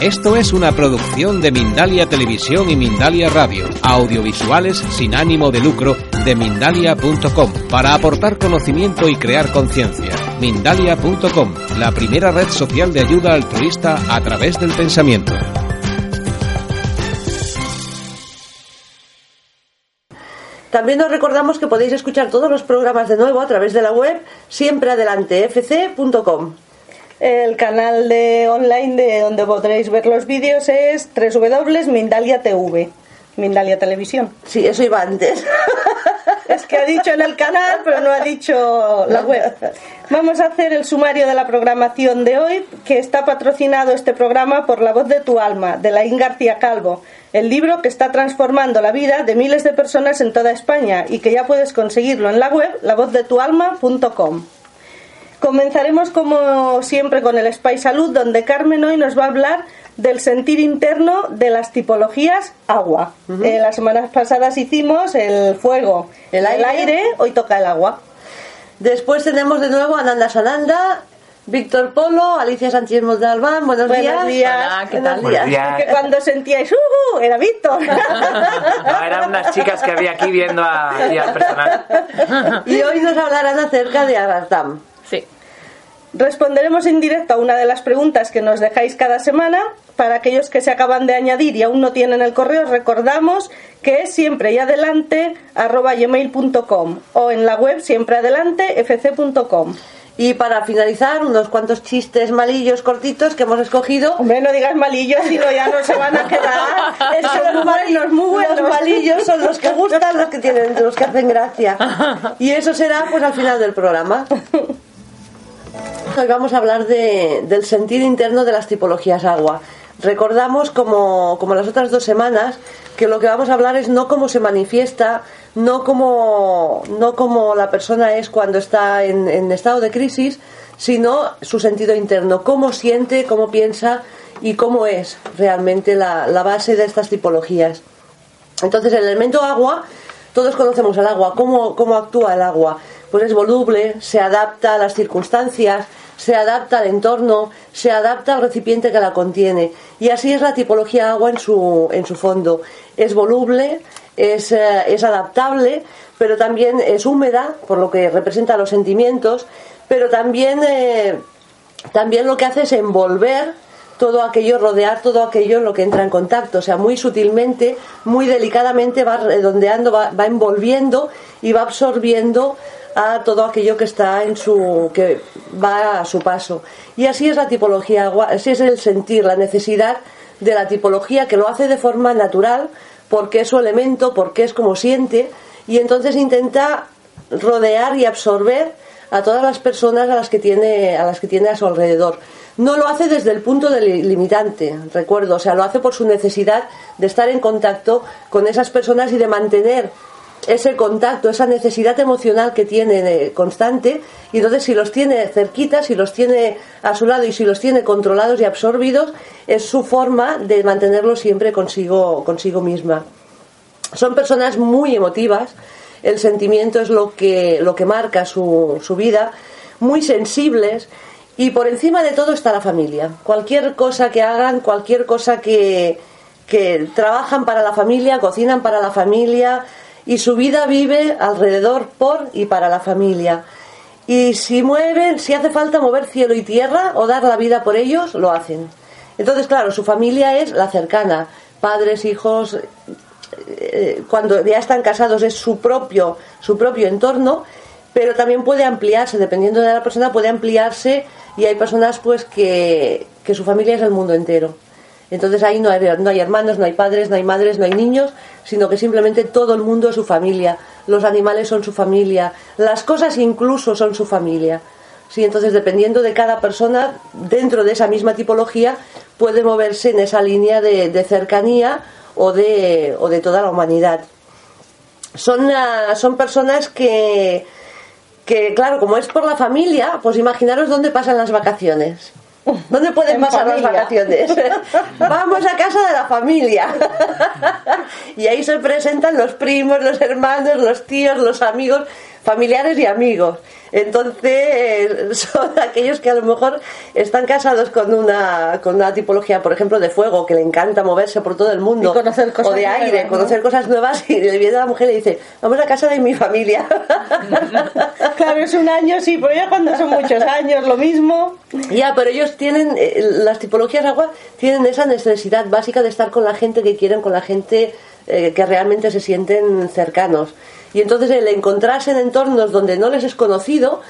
Esto es una producción de Mindalia Televisión y Mindalia Radio, audiovisuales sin ánimo de lucro de mindalia.com, para aportar conocimiento y crear conciencia. Mindalia.com, la primera red social de ayuda altruista a través del pensamiento. También os recordamos que podéis escuchar todos los programas de nuevo a través de la web siempreadelantefc.com. El canal de online de donde podréis ver los vídeos es www.mindalia TV, Mindalia Televisión. Sí, eso iba antes. Es que ha dicho en el canal, pero no ha dicho la web. Vamos a hacer el sumario de la programación de hoy, que está patrocinado este programa por La Voz de tu Alma, de Laín García Calvo, el libro que está transformando la vida de miles de personas en toda España y que ya puedes conseguirlo en la web lavozdetualma.com. Comenzaremos como siempre con el Spy Salud, donde Carmen hoy nos va a hablar del sentir interno de las tipologías agua. Eh, las semanas pasadas hicimos el fuego, El el aire. aire, hoy toca el agua. Después tenemos de nuevo a Nanda Sananda, Víctor Polo, Alicia Sánchez Moldalbán. Buenos, Buenos días. Hola, ¿qué Buenos tal? Buenos días. Que cuando sentíais ¡uh! era Víctor. No, eran unas chicas que había aquí viendo a, aquí al personal. Y hoy nos hablarán acerca de Arastam. Responderemos en directo a una de las preguntas que nos dejáis cada semana. Para aquellos que se acaban de añadir y aún no tienen el correo, recordamos que es siempre y adelante arroba gmail.com o en la web siempreadelantefc.com. Y para finalizar, unos cuantos chistes malillos cortitos que hemos escogido. Hombre, no digas malillos, sino ya no se van a quedar. Es que muy buenos, muy buenos. Los malillos son los que gustan, los que tienen, los que hacen gracia. Y eso será pues al final del programa. Hoy vamos a hablar de- del sentido interno de las tipologías agua. Recordamos, como, como las otras dos semanas, que lo que vamos a hablar es no cómo se manifiesta, no cómo, no cómo la persona es cuando está en, estado de crisis, sino su sentido interno, cómo siente, cómo piensa y cómo es realmente la, la base de estas tipologías. Entonces, el elemento agua, todos conocemos el agua. ¿Cómo, ¿Cómo actúa el agua? Pues es voluble, se adapta a las circunstancias, se adapta al entorno, se adapta al recipiente que la contiene. Y así es la tipología agua en su, en su fondo. Es voluble, es, eh, es adaptable, pero también es húmeda, por lo que representa los sentimientos, pero también, eh, también lo que hace es envolver todo aquello, rodear todo aquello en lo que entra en contacto. O sea, muy sutilmente, muy delicadamente va redondeando, va, va envolviendo y va absorbiendo a todo aquello que está en su que va a su paso. Y así es la tipología así es el sentir, la necesidad de la tipología que lo hace de forma natural, porque es su elemento, porque es como siente, y entonces intenta rodear y absorber a todas las personas a las que tiene a las que tiene a su alrededor. No lo hace desde el punto del limitante, recuerdo, o sea, lo hace por su necesidad de estar en contacto con esas personas y de mantener ese contacto, esa necesidad emocional que tiene de- constante, y entonces si los tiene cerquitas, si los tiene a su lado y si los tiene controlados y absorbidos, es su forma de mantenerlos siempre consigo, consigo misma. Son personas muy emotivas, el sentimiento es lo que, lo que marca su, su vida, muy sensibles y por encima de todo está la familia. Cualquier cosa que hagan, cualquier cosa que, que trabajan para la familia, cocinan para la familia y su vida vive alrededor por y para la familia. Y si mueven, si hace falta mover cielo y tierra o dar la vida por ellos, lo hacen. Entonces, claro, su familia es la cercana, padres, hijos, eh, cuando ya están casados es su propio, su propio entorno, pero también puede ampliarse, dependiendo de la persona, puede ampliarse y hay personas pues que, que su familia es el mundo entero. Entonces ahí no hay, no hay hermanos, no hay padres, no hay madres, no hay niños, sino que simplemente todo el mundo es su familia. Los animales son su familia, las cosas incluso son su familia. Sí, entonces dependiendo de cada persona, dentro de esa misma tipología, puede moverse en esa línea de, cercanía o de, o de toda la humanidad. Son, ah, son personas que, que, claro, como es por la familia, pues imaginaros dónde pasan las vacaciones. ¿Dónde pueden En pasar familia. las vacaciones? Vamos a casa de la familia. y ahí se presentan los primos, los hermanos, los tíos, los amigos, familiares y amigos. Entonces, son aquellos que a lo mejor están casados con una, con una tipología, por ejemplo, de fuego, que le encanta moverse por todo el mundo, conocer cosas o de nuevas, aire, ¿no? conocer cosas nuevas, y le viene a la mujer y le dice, vamos a casa de mi familia. Claro, es un año, sí, pero ya cuando son muchos años, lo mismo. Ya, pero ellos tienen, eh, las tipologías agua tienen esa necesidad básica de estar con la gente que quieren, con la gente eh, que realmente se sienten cercanos. Y entonces el encontrarse en entornos donde no les es conocido,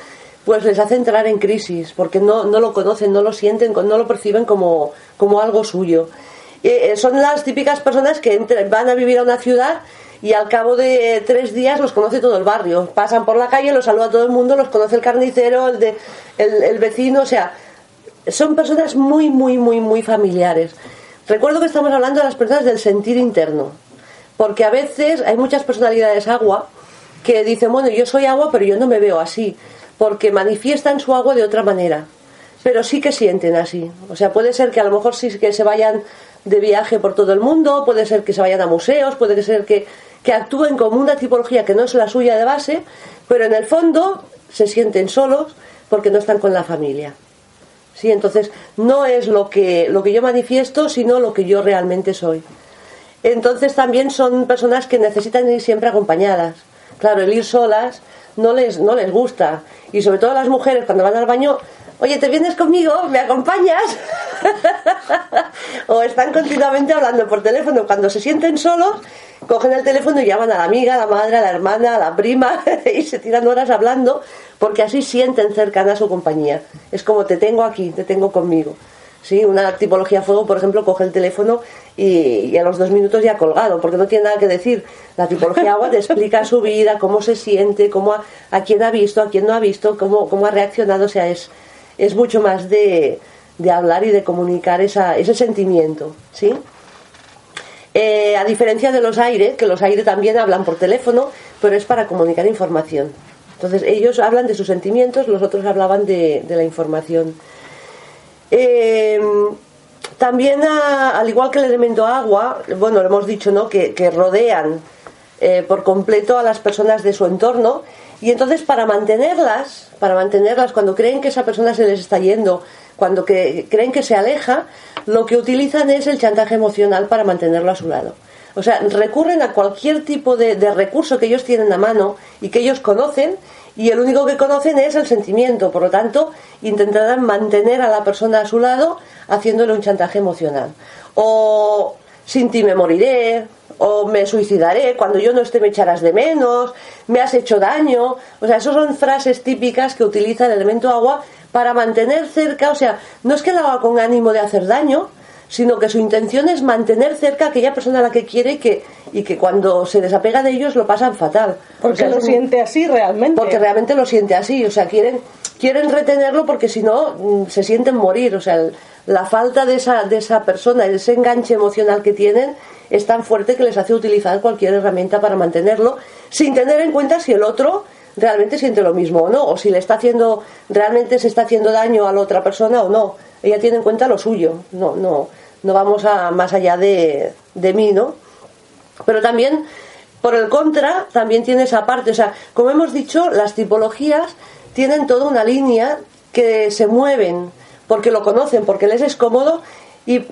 pues les hace entrar en crisis, porque no, no lo conocen, no lo sienten, no lo perciben como, como algo suyo. Eh, eh, son las típicas personas que entran- van a vivir a una ciudad y al cabo de tres días los conoce todo el barrio. Pasan por la calle, los saluda todo el mundo, los conoce el carnicero, el, de, el vecino, o sea, son personas muy, muy, muy, muy familiares. Recuerdo que estamos hablando de las personas del sentir interno, porque a veces hay muchas personalidades agua que dicen, bueno, yo soy agua, pero yo no me veo así, porque manifiestan su agua de otra manera, pero sí que sienten así. O sea, puede ser que a lo mejor sí que se vayan de viaje por todo el mundo, puede ser que se vayan a museos, puede ser que, que actúen como una tipología que no es la suya de base, pero en el fondo se sienten solos porque no están con la familia. Sí, entonces no es lo que, lo que yo manifiesto, sino lo que yo realmente soy. Entonces también son personas que necesitan ir siempre acompañadas. Claro, el ir solas no les, no les gusta. Y sobre todo las mujeres cuando van al baño, oye, ¿te vienes conmigo? ¿Me acompañas? o están continuamente hablando por teléfono. Cuando se sienten solos, cogen el teléfono y llaman a la amiga, a la madre, a la hermana, a la prima y se tiran horas hablando porque así sienten cercana su compañía. Es como te tengo aquí, te tengo conmigo. Sí, una tipología fuego, por ejemplo, coge el teléfono y, a los dos minutos ya colgado, porque no tiene nada que decir. La tipología agua te explica su vida, cómo se siente, cómo a, a quién ha visto, a quién no ha visto, cómo, cómo ha reaccionado. O sea, es, es mucho más de, de hablar y de comunicar esa, ese sentimiento. ¿sí? Eh, a diferencia de los aires, que los aires también hablan por teléfono, pero es para comunicar información. Entonces ellos hablan de sus sentimientos, los otros hablaban de, de la información. Eh, también, al igual que el elemento agua, bueno, lo hemos dicho, ¿no? Que, rodean eh, por completo a las personas de su entorno y entonces para mantenerlas, para mantenerlas cuando creen que esa persona se les está yendo, cuando que, creen que se aleja, lo que utilizan es el chantaje emocional para mantenerlo a su lado. O sea, recurren a cualquier tipo de recurso que ellos tienen a mano y que ellos conocen y el único que conocen es el sentimiento. Por lo tanto, intentarán mantener a la persona a su lado haciéndole un chantaje emocional. O sin ti me moriré, o me suicidaré, cuando yo no esté me echarás de menos, me has hecho daño. O sea, esas son frases típicas que utiliza el elemento agua para mantener cerca, o sea, no es que lo haga con ánimo de hacer daño, sino que su intención es mantener cerca a aquella persona a la que quiere y que, y que cuando se desapega de ellos lo pasan fatal. Porque O sea, lo siente así realmente. porque realmente lo siente así, o sea, quieren quieren retenerlo porque si no mm, se sienten morir, o sea, el- la falta de esa de esa persona, ese enganche emocional que tienen es tan fuerte que les hace utilizar cualquier herramienta para mantenerlo sin tener en cuenta si el otro realmente siente lo mismo o no, o si le está haciendo realmente se está haciendo daño a la otra persona o no. Ella tiene en cuenta lo suyo, no no no vamos a más allá de, de mí, ¿no? Pero también, por el contra, también tiene esa parte. O sea, como hemos dicho, las tipologías tienen toda una línea que se mueven porque lo conocen, porque les es cómodo. Y,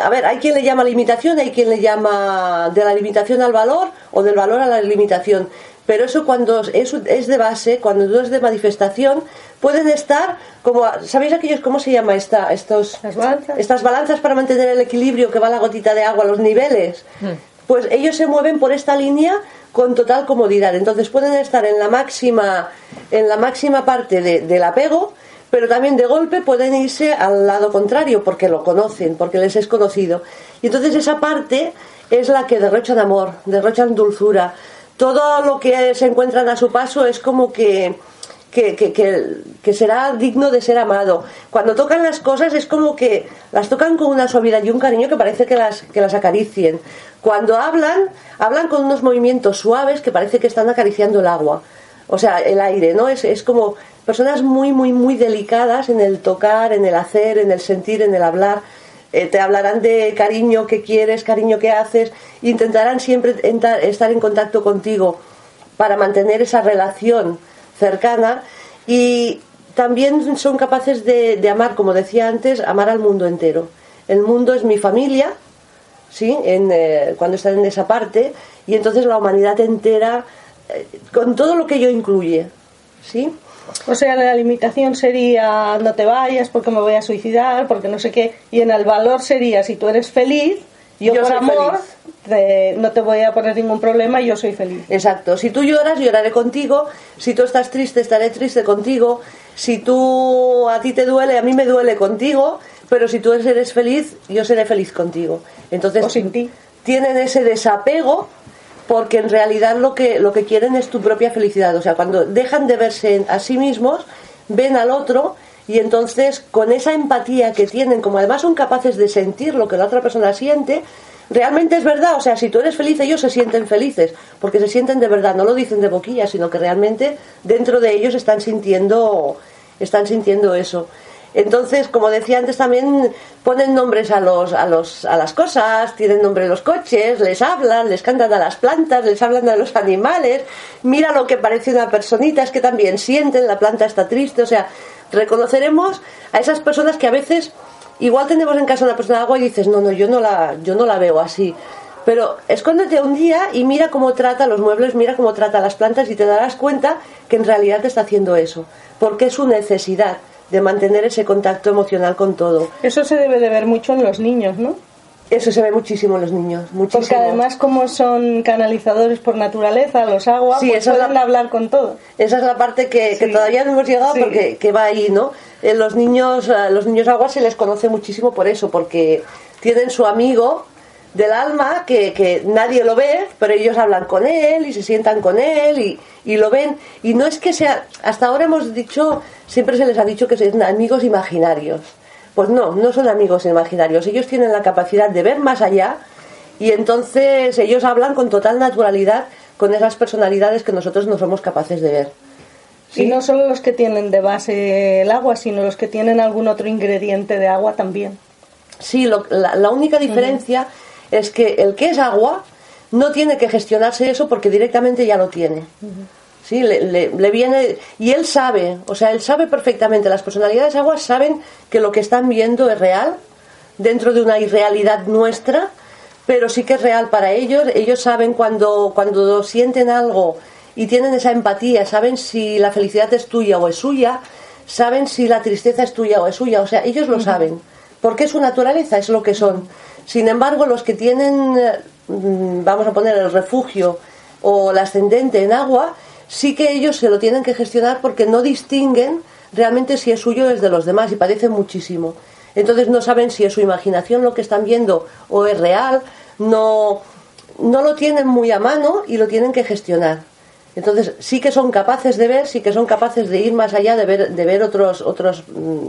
a ver, hay quien le llama limitación, hay quien le llama de la limitación al valor o del valor a la limitación. Pero eso cuando es, es de base, cuando no es de manifestación, pueden estar como, ¿sabéis aquellos cómo se llama esta, estos, balanzas. estas balanzas para mantener el equilibrio que va la gotita de agua, los niveles, pues ellos se mueven por esta línea con total comodidad. Entonces pueden estar en la máxima, en la máxima parte de- del apego, pero también de golpe pueden irse al lado contrario porque lo conocen, porque les es conocido. Y entonces esa parte es la que derrochan amor, derrochan dulzura. Todo lo que se encuentran a su paso es como que que, que, que- será digno de ser amado. Cuando tocan las cosas es como que las tocan con una suavidad y un cariño que parece que las, que las acaricien. Cuando hablan, hablan con unos movimientos suaves que parece que están acariciando el agua. O sea, el aire, ¿no? Es, es como personas muy, muy, muy delicadas en el tocar, en el hacer, en el sentir, en el hablar. Eh, te hablarán de cariño que quieres, cariño que haces, intentarán siempre estar en contacto contigo para mantener esa relación cercana y también son capaces de, amar, como decía antes, amar al mundo entero. El mundo es mi familia, ¿sí? En, eh, cuando están en esa parte, y entonces la humanidad entera, eh, con todo lo que ello incluye, ¿sí? O sea, la limitación sería no te vayas porque me voy a suicidar, porque no sé qué, y en el valor sería si tú eres feliz, yo, Yo por amor te- no te voy a poner ningún problema y yo soy feliz. Exacto. Si tú lloras, lloraré contigo. Si tú estás triste, estaré triste contigo. Si tú a ti te duele, a mí me duele contigo. Pero si tú eres feliz, yo seré feliz contigo. Entonces O sin ti. tienen ese desapego porque en realidad lo que lo que quieren es tu propia felicidad. O sea, cuando dejan de verse a sí mismos, ven al otro y entonces con esa empatía que tienen, como además son capaces de sentir lo que la otra persona siente, realmente es verdad. O sea, si tú eres feliz, ellos se sienten felices, porque se sienten de verdad, no lo dicen de boquilla, sino que realmente dentro de ellos están sintiendo, están sintiendo eso. Entonces, como decía antes, también ponen nombres a los, a los, a las cosas, tienen nombre los coches, les hablan, les cantan a las plantas, les hablan a los animales. Mira lo que parece una personita, es que también sienten, la planta está triste. O sea, reconoceremos a esas personas que a veces igual tenemos en casa una persona de agua y dices, no, no, yo no la, yo no la veo así. Pero escóndete un día y mira cómo trata los muebles, mira cómo trata las plantas y te darás cuenta que en realidad te está haciendo eso, porque es su necesidad de mantener ese contacto emocional con todo. Eso se debe de ver mucho en los niños, ¿no? Eso se ve muchísimo en los niños, muchísimo. Porque además como son canalizadores por naturaleza, los aguas, Sí, pues pueden la- hablar con todo. Esa es la parte que, todavía no hemos llegado Sí. porque que va ahí, ¿no? En los niños, los niños agua se les conoce muchísimo por eso, porque tienen su amigo del alma que, que nadie lo ve, pero ellos hablan con él y se sientan con él y, y lo ven. Y no es que sea, hasta ahora hemos dicho, siempre se les ha dicho que son amigos imaginarios. Pues no, no son amigos imaginarios. Ellos tienen la capacidad de ver más allá y entonces ellos hablan con total naturalidad con esas personalidades que nosotros no somos capaces de ver. Y no solo los que tienen de base el agua, sino los que tienen algún otro ingrediente de agua también. Sí, lo- la, la única diferencia es que el que es agua no tiene que gestionarse eso porque directamente ya lo tiene. Sí, le, le- le viene y él sabe, o sea, él sabe perfectamente, las personalidades aguas saben que lo que están viendo es real dentro de una irrealidad nuestra, pero sí que es real para ellos. Ellos saben cuando cuando sienten algo y tienen esa empatía, saben si la felicidad es tuya o es suya, saben si la tristeza es tuya o es suya, o sea, ellos lo saben, porque es su naturaleza, es lo que son. Sin embargo, los que tienen, eh, vamos a poner el refugio o el ascendente en agua, sí que ellos se lo tienen que gestionar porque no distinguen realmente si es suyo o es de los demás y padecen muchísimo. Entonces no saben si es su imaginación lo que están viendo o es real, no, no lo tienen muy a mano y lo tienen que gestionar. Entonces sí que son capaces de ver, sí que son capaces de ir más allá, de ver, de ver otros, otros, mm,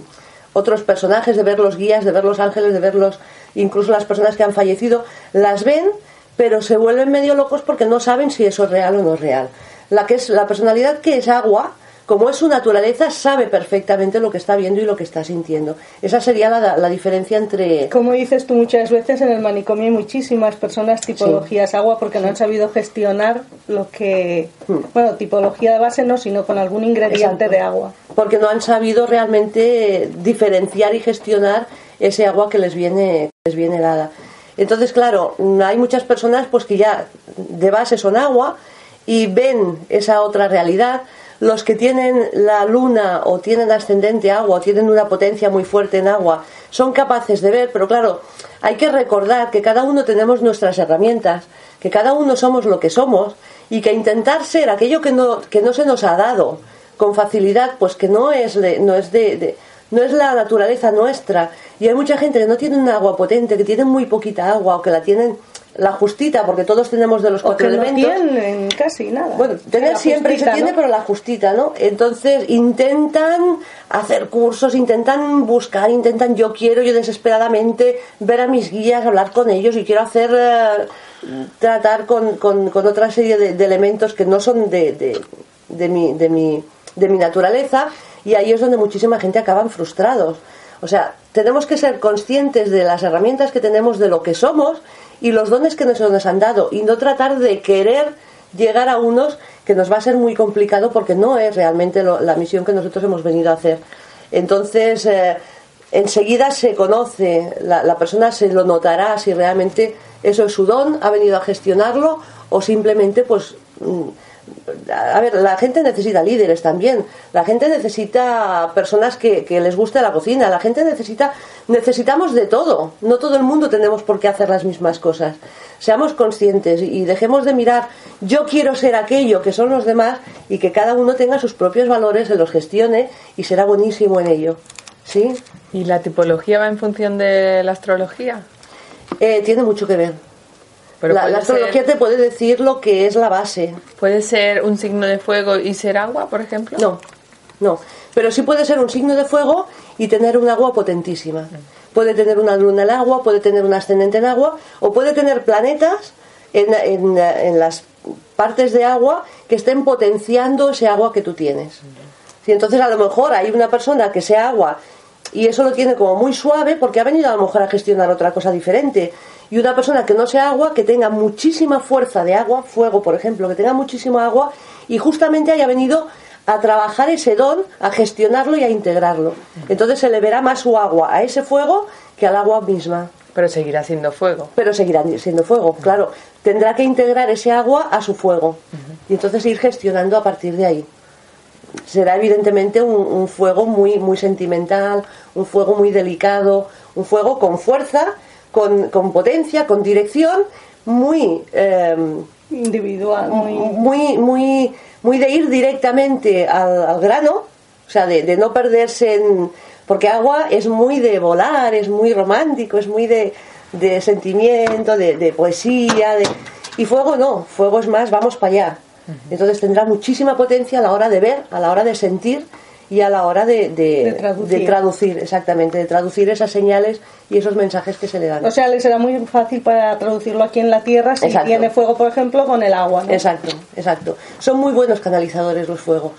otros personajes, de ver los guías, de ver los ángeles, de ver los, incluso las personas que han fallecido, las ven, pero se vuelven medio locos porque no saben si eso es real o no es real. La que es la personalidad que es agua, como es su naturaleza, sabe perfectamente lo que está viendo y lo que está sintiendo. Esa sería la, la diferencia entre Como dices tú muchas veces, en el manicomio hay muchísimas personas tipologías agua porque no han sabido gestionar lo que... Bueno, tipología de base no, sino con algún ingrediente Exacto. de agua. porque no han sabido realmente eh, diferenciar y gestionar ese agua que les viene les viene dada. Entonces, claro, hay muchas personas pues que ya de base son agua y ven esa otra realidad. Los que tienen la luna o tienen ascendente agua o tienen una potencia muy fuerte en agua son capaces de ver, pero claro, hay que recordar que cada uno tenemos nuestras herramientas, que cada uno somos lo que somos y que intentar ser aquello que no, que no se nos ha dado con facilidad, pues que no es, no es de- no es la naturaleza nuestra. Y hay mucha gente que no tiene un agua potente, que tiene muy poquita agua o que la tienen la justita, porque todos tenemos de los O cuatro que no elementos. tienen casi nada. Bueno, tener la siempre se justita, tiene, ¿no? pero la justita, ¿no? Entonces intentan hacer cursos, intentan buscar, intentan yo quiero, yo desesperadamente ver a mis guías, hablar con ellos y quiero hacer, eh, tratar con, con- con otra serie de, de elementos que no son de, de, de mi, de, mi, de mi naturaleza y ahí es donde muchísima gente acaban frustrados. O sea, tenemos que ser conscientes de las herramientas que tenemos, de lo que somos y los dones que nos nos han dado y no tratar de querer llegar a unos que nos va a ser muy complicado porque no es realmente la misión que nosotros hemos venido a hacer. Entonces, eh, enseguida se conoce, la, la persona se lo notará si realmente eso es su don, ha venido a gestionarlo o simplemente pues... a ver, la gente necesita líderes también, la gente necesita personas que, que les guste la cocina, la gente necesita, necesitamos de todo, no todo el mundo tenemos por qué hacer las mismas cosas. Seamos conscientes y dejemos de mirar, yo quiero ser aquello que son los demás y que cada uno tenga sus propios valores, se los gestione y será buenísimo en ello. ¿Sí? ¿Y la tipología va en función de la astrología? Eh, tiene mucho que ver. Pero la, astrología ser- te puede decir lo que es la base, ¿Puede ser un signo de fuego y ser agua, por ejemplo? No, no. Pero sí puede ser un signo de fuego y tener un agua potentísima. Puede tener una luna en agua, puede tener un ascendente en agua, o puede tener planetas en, en- en las partes de agua que estén potenciando ese agua que tú tienes. Y entonces a lo mejor hay una persona que sea agua y eso lo tiene como muy suave porque ha venido a lo mejor a gestionar otra cosa diferente. Y una persona que no sea agua, que tenga muchísima fuerza de agua, fuego por ejemplo, que tenga muchísima agua y justamente haya venido a trabajar ese don, a gestionarlo y a integrarlo. Entonces se le verá más su agua a ese fuego que al agua misma. Pero seguirá siendo fuego. Pero seguirá siendo fuego, claro. Tendrá que integrar ese agua a su fuego y entonces ir gestionando a partir de ahí será evidentemente un, un fuego muy, muy sentimental, un fuego muy delicado, un fuego con fuerza, con, con potencia, con dirección, muy, eh, Individual, muy... muy, muy, muy de ir directamente al, al grano, o sea, de, de no perderse en... Porque agua es muy de volar, es muy romántico, es muy de, de sentimiento, de, de poesía, de... y fuego no, fuego es más, vamos para allá. Entonces tendrá muchísima potencia a la hora de ver, a la hora de sentir y a la hora de, de- De traducir. de traducir, exactamente, de traducir esas señales y esos mensajes que se le dan. O sea, le será muy fácil para traducirlo aquí en la Tierra si Exacto. tiene fuego, por ejemplo, con el agua, ¿no? Exacto, exacto. Son muy buenos canalizadores los fuegos,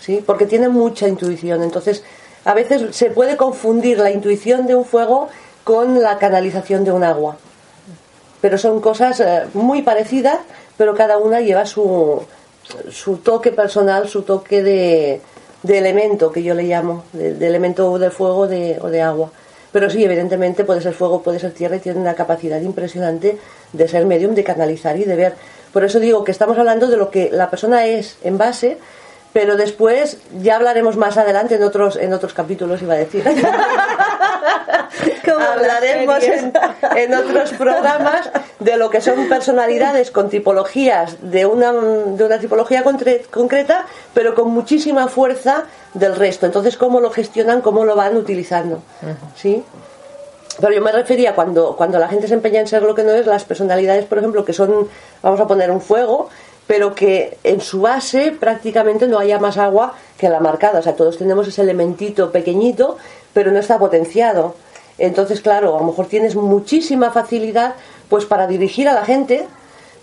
¿sí? Porque tienen mucha intuición. Entonces, a veces se puede confundir la intuición de un fuego con la canalización de un agua. Pero son cosas eh, muy parecidas, pero cada una lleva su, su toque personal, su toque de, de elemento, que yo le llamo, de, de elemento del fuego de- o de agua. Pero sí, evidentemente puede ser fuego, puede ser tierra y tiene una capacidad impresionante de ser medium, de canalizar y de ver. Por eso digo que estamos hablando de lo que la persona es en base, pero después ya hablaremos más adelante en otros en otros capítulos, iba a decir. Como hablaremos en, en otros programas de lo que son personalidades con tipologías de una, de una tipología contre- concreta, pero con muchísima fuerza del resto. Entonces, cómo lo gestionan, cómo lo van utilizando. ¿Sí? Pero yo me refería cuando, cuando la gente se empeña en ser lo que no es, las personalidades, por ejemplo, que son, vamos a poner un fuego, pero que en su base prácticamente no haya más agua que la marcada. O sea, todos tenemos ese elementito pequeñito, pero no está potenciado. Entonces, claro, a lo mejor tienes muchísima facilidad pues para dirigir a la gente,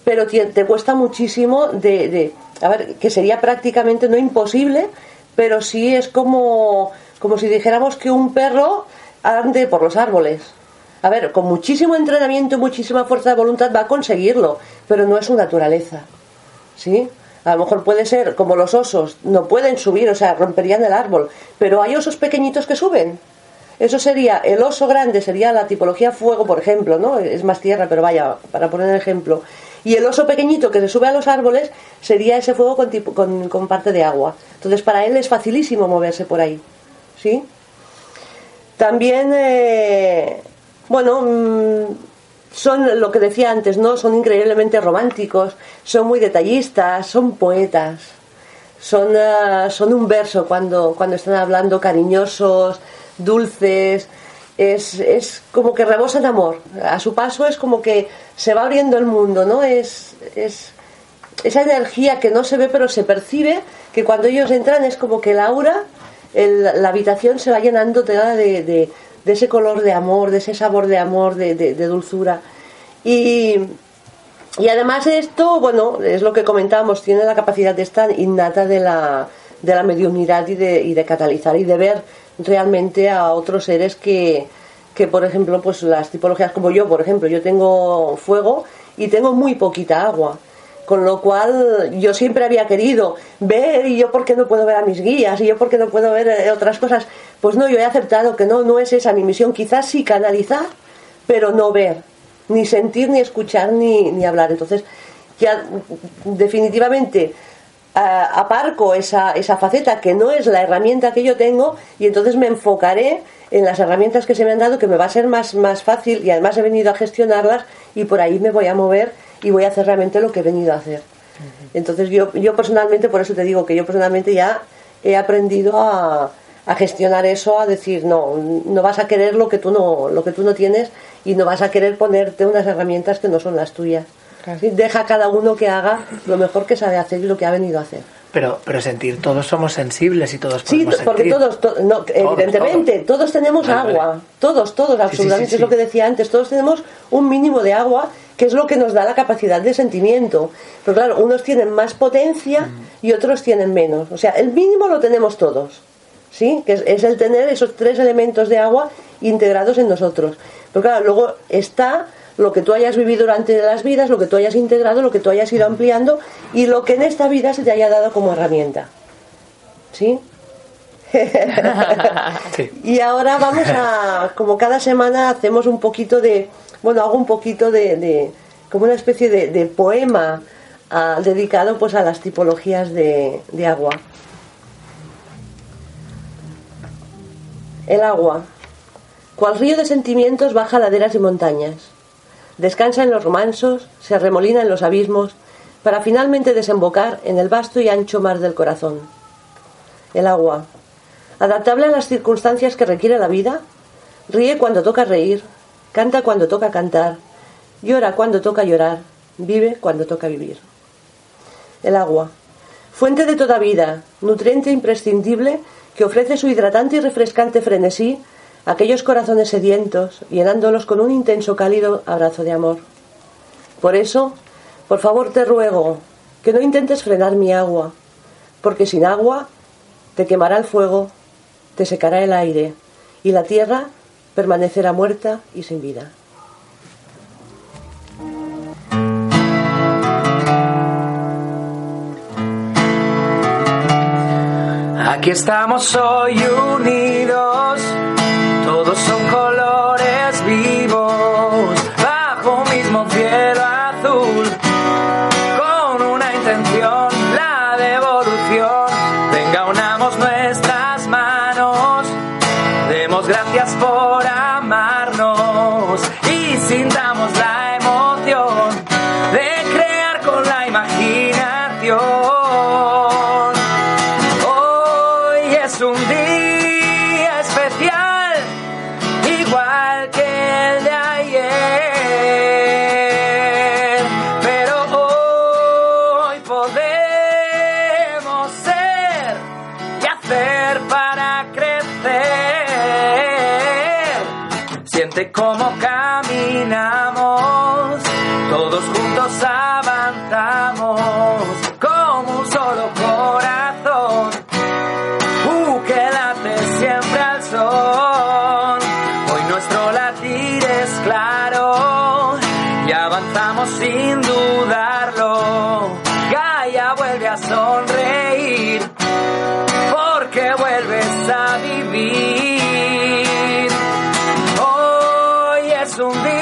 pero te, cuesta muchísimo de, de- a ver, que sería prácticamente no imposible, pero sí es como, como si dijéramos que un perro ande por los árboles. A ver, con muchísimo entrenamiento y muchísima fuerza de voluntad va a conseguirlo, pero no es su naturaleza. ¿Sí? A lo mejor puede ser como los osos, no pueden subir, o sea, romperían el árbol, pero hay osos pequeñitos que suben. Eso sería, el oso grande sería la tipología fuego, por ejemplo, ¿no? Es más tierra, pero vaya, para poner el ejemplo. Y el oso pequeñito que se sube a los árboles sería ese fuego con, tipo- con, parte de agua. Entonces, para él es facilísimo moverse por ahí. ¿Sí? También, eh, bueno, mm, son lo que decía antes, ¿no? Son increíblemente románticos, son muy detallistas, son poetas, son, ah, son un verso cuando, cuando están hablando cariñosos, dulces, es, es como que rebosan amor. A su paso es como que se va abriendo el mundo, ¿no? Es, es esa energía que no se ve pero se percibe, que cuando ellos entran es como que el aura, la habitación se va llenando de, de- de ese color de amor, de ese sabor de amor, de, de- de dulzura. Y, y además esto, bueno, es lo que comentábamos, tiene la capacidad esta innata de la, de la mediunidad y de, y de catalizar y de ver realmente a otros seres que, que, por ejemplo, pues las tipologías como yo, por ejemplo, yo tengo fuego y tengo muy poquita agua. Con lo cual yo siempre había querido ver y yo por qué no puedo ver a mis guías y yo por qué no puedo ver eh, otras cosas. Pues no, yo he aceptado que no, no es esa mi misión. Quizás sí canalizar, pero no ver, ni sentir, ni escuchar, ni, ni hablar. Entonces, ya definitivamente aparco esa, esa faceta que no es la herramienta que yo tengo y entonces me enfocaré en las herramientas que se me han dado que me va a ser más, más fácil y además he venido a gestionarlas y por ahí me voy a mover y voy a hacer realmente lo que he venido a hacer. Entonces yo, yo personalmente, por eso te digo que yo personalmente ya he aprendido a, a gestionar eso, a decir, no, no vas a querer lo que tú no, lo que tú no tienes y no vas a querer ponerte unas herramientas que no son las tuyas. Deja a cada uno que haga lo mejor que sabe hacer y lo que ha venido a hacer. Pero, pero sentir, todos somos sensibles y todos Sí, podemos porque sentir. todos, to- no, evidentemente, todos, tenemos Vale, agua, vale. todos, todos, sí, absolutamente, sí, es lo sí. que decía antes, todos tenemos un mínimo de agua, que es lo que nos da la capacidad de sentimiento. Pero claro, unos tienen más potencia Mm. y otros tienen menos. O sea, el mínimo lo tenemos todos, ¿sí? Que es, es el tener esos tres elementos de agua integrados en nosotros. Pero claro, luego está lo que tú hayas vivido durante las vidas, lo que tú hayas integrado, lo que tú hayas ido ampliando y lo que en esta vida se te haya dado como herramienta. ¿Sí? Sí. Y ahora vamos a, como cada semana hacemos un poquito de, bueno, hago un poquito de, de como una especie de, de poema ah, dedicado pues a las tipologías de, de agua. El agua, cual río de sentimientos baja laderas y montañas, descansa en los romansos, se arremolina en los abismos, para finalmente desembocar en el vasto y ancho mar del corazón. El agua, adaptable a las circunstancias que requiere la vida, ríe cuando toca reír, canta cuando toca cantar, llora cuando toca llorar, vive cuando toca vivir. El agua, fuente de toda vida, nutriente imprescindible que ofrece su hidratante y refrescante frenesí aquellos corazones sedientos, llenándolos con un intenso cálido abrazo de amor. Por eso, por favor te ruego que no intentes frenar mi agua, porque sin agua te quemará el fuego, te secará el aire, y la tierra permanecerá muerta y sin vida. Aquí estamos hoy unidos, todos Hoy es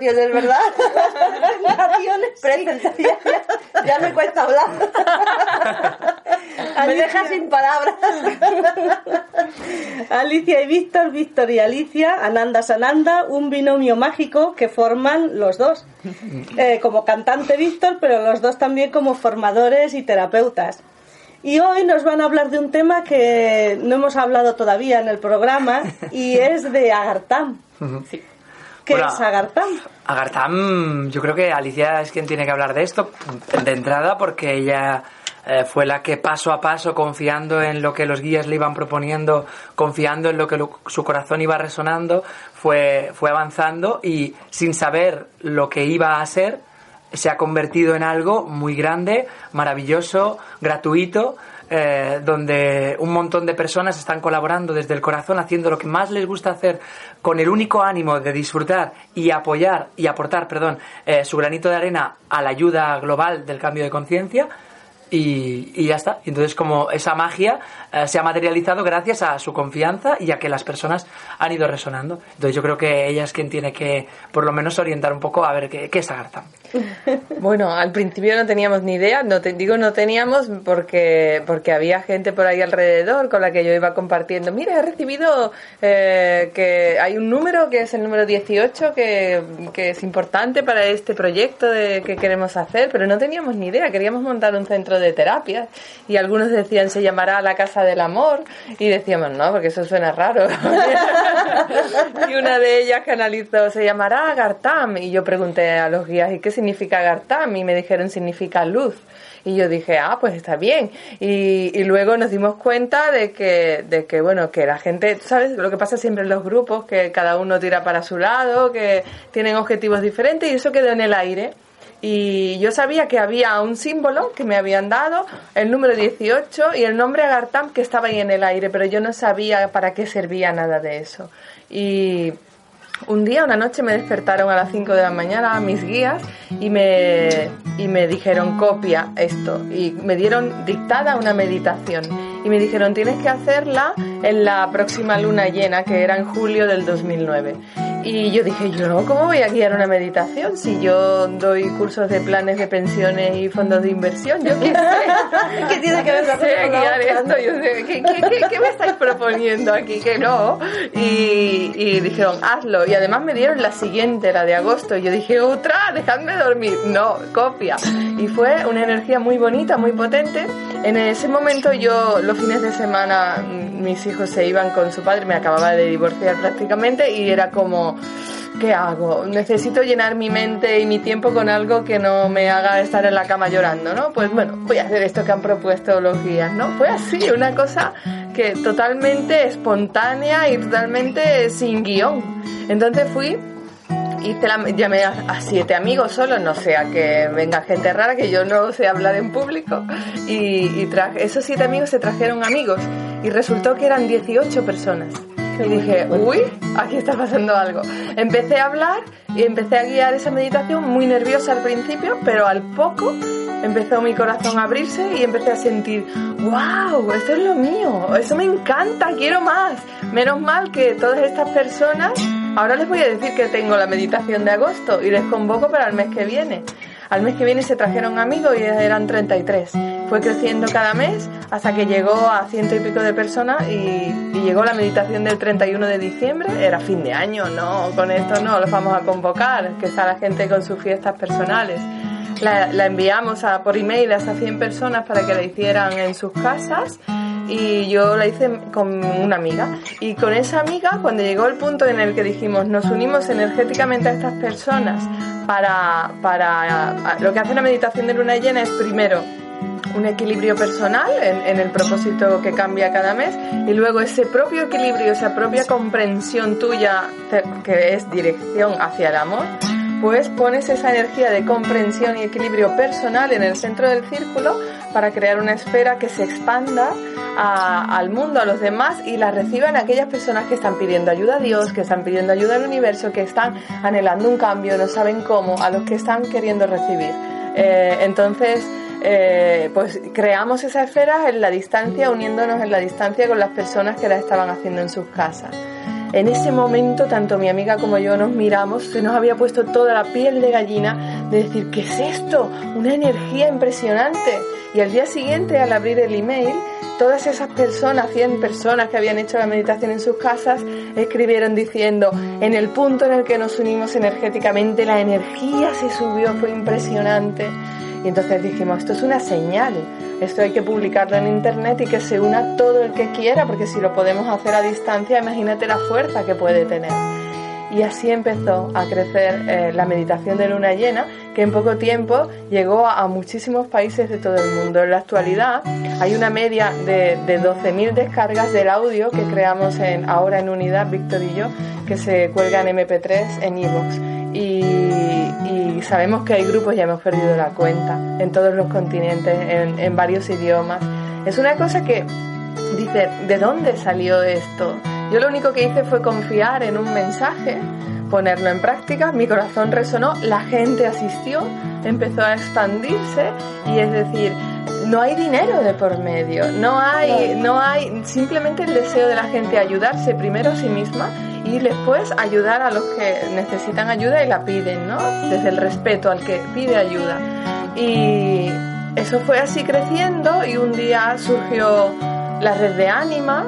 presentaciones, ¿verdad? Presentaciones, sí. Presentaciones. Ya, ya me cuesta hablar. Me deja sin palabras. Alicia y Víctor, Víctor y Alicia, Ananda Sananda, un binomio mágico que forman los dos. Eh, como cantante Víctor, pero los dos también como formadores y terapeutas. Y hoy nos van a hablar de un tema que no hemos hablado todavía en el programa y es de Agartam. Sí. ¿Qué Hola. es Agartam? Agartam, yo creo que Alicia es quien tiene que hablar de esto de entrada porque ella eh, fue la que paso a paso, confiando en lo que los guías le iban proponiendo, confiando en lo que lo- su corazón iba resonando, fue, fue avanzando y sin saber lo que iba a ser, se ha convertido en algo muy grande, maravilloso, gratuito, eh, donde un montón de personas están colaborando desde el corazón, haciendo lo que más les gusta hacer, con el único ánimo de disfrutar y apoyar y aportar, perdón, eh, su granito de arena a la ayuda global del cambio de conciencia. Y, y ya está. Entonces, como esa magia eh, se ha materializado gracias a su confianza y a que las personas han ido resonando. Entonces, yo creo que ella es quien tiene que, por lo menos, orientar un poco a ver qué, qué es Agartha. Bueno, al principio no teníamos ni idea, no te digo no teníamos porque porque había gente por ahí alrededor con la que yo iba compartiendo. Mira, he recibido eh, que hay un número que es el número 18 que, que es importante para este proyecto de, que queremos hacer, pero no teníamos ni idea. Queríamos montar un centro de terapia y algunos decían se llamará la Casa del Amor y decíamos no, porque eso suena raro. y una de ellas canalizó se llamará Gartam y yo pregunté a los guías ¿y qué significa Gartam? y me dijeron significa luz. Y yo dije, ah, pues está bien. Y, y luego nos dimos cuenta de que, de que, bueno, que la gente, ¿tú ¿sabes? Lo que pasa siempre en los grupos, que cada uno tira para su lado, que tienen objetivos diferentes y eso quedó en el aire. Y yo sabía que había un símbolo que me habían dado, el número 18 y el nombre Agartam que estaba ahí en el aire, pero yo no sabía para qué servía nada de eso. Y un día, una noche, me despertaron a las 5 de la mañana mis guías y me, y me dijeron copia esto y me dieron dictada una meditación. Y me dijeron tienes que hacerla en la próxima luna llena que era en julio del 2009 y yo dije yo cómo voy a guiar una meditación si yo doy cursos de planes de pensiones y fondos de inversión yo qué sé ¿Qué tiene que ver con guiar esto, yo sé, ¿qué, qué, qué- qué me estáis proponiendo aquí? Que no. Y, y dijeron, hazlo. Y además me dieron la siguiente, la de agosto. Y yo dije, otra, dejadme dormir. No, copia. Y fue una energía muy bonita, muy potente. En ese momento yo, los fines de semana, mis hijos se iban con su padre, me acababa de divorciar prácticamente y era como... ¿Qué hago? Necesito llenar mi mente y mi tiempo con algo que no me haga estar en la cama llorando, ¿no? Pues bueno, voy a hacer esto que han propuesto los guías, ¿no? Fue así, una cosa que totalmente espontánea y totalmente sin guion. Entonces fui hice la, llamé a, a siete amigos solo, no sea que venga gente rara, que yo no sé hablar en público. Y, y traje, esos siete amigos se trajeron amigos y resultó que eran 18 personas. Y dije, uy, aquí está pasando algo. Empecé a hablar y empecé a guiar esa meditación muy nerviosa al principio, pero al poco empezó mi corazón a abrirse y empecé a sentir, wow, esto es lo mío, eso me encanta, quiero más. Menos mal que todas estas personas, ahora les voy a decir que tengo la meditación de agosto y les convoco para el mes que viene. Al mes que viene se trajeron amigos y eran 33. Fue creciendo cada mes hasta que llegó a ciento y pico de personas y, llegó la meditación del 31 de diciembre. Era fin de año, no, con esto no, los vamos a convocar, que está la gente con sus fiestas personales. La, la enviamos a, por email a esas 100 personas para que la hicieran en sus casas y yo la hice con una amiga. Y con esa amiga, cuando llegó el punto en el que dijimos, nos unimos energéticamente a estas personas para, para lo que hace la meditación de luna llena es primero un equilibrio personal en, en, el propósito que cambia cada mes y luego ese propio equilibrio, esa propia comprensión tuya que es dirección hacia el amor, pues pones esa energía de comprensión y equilibrio personal en el centro del círculo para crear una esfera que se expanda a, al mundo, a los demás y la reciban aquellas personas que están pidiendo ayuda a Dios, que están pidiendo ayuda al universo, que están anhelando un cambio, no saben cómo, a los que están queriendo recibir. Eh, entonces, eh, pues creamos esa esfera en la distancia, uniéndonos en la distancia con las personas que la estaban haciendo en sus casas. en ese momento tanto mi amiga como yo nos miramos, se nos había puesto toda la piel de gallina de decir, ¿qué es esto? Una energía impresionante. Y al día siguiente, al abrir el email, todas esas personas, 100 personas que habían hecho la meditación en sus casas, escribieron diciendo, en el punto en el que nos unimos energéticamente, la energía se subió, fue impresionante. Y entonces dijimos, esto es una señal, esto hay que publicarlo en internet y que se una todo el que quiera, porque si lo podemos hacer a distancia, imagínate la fuerza que puede tener. Y así empezó a crecer eh, la meditación de luna llena, que en poco tiempo llegó a, muchísimos países de todo el mundo. En la actualidad hay una media de, de 12.000 descargas del audio que creamos en, ahora en unidad, Víctor y yo, que se cuelga en MP3 en Evox. Y, sabemos que hay grupos, ya hemos perdido la cuenta, en todos los continentes, en, en varios idiomas. Es una cosa que dice, ¿de dónde salió esto? Yo lo único que hice fue confiar en un mensaje, ponerlo en práctica, mi corazón resonó, la gente asistió, empezó a expandirse y es decir, no hay dinero de por medio, no hay, no hay simplemente el deseo de la gente ayudarse primero a sí misma y después ayudar a los que necesitan ayuda y la piden, ¿no? Desde el respeto al que pide ayuda. Y eso fue así creciendo y un día surgió la red de Anima,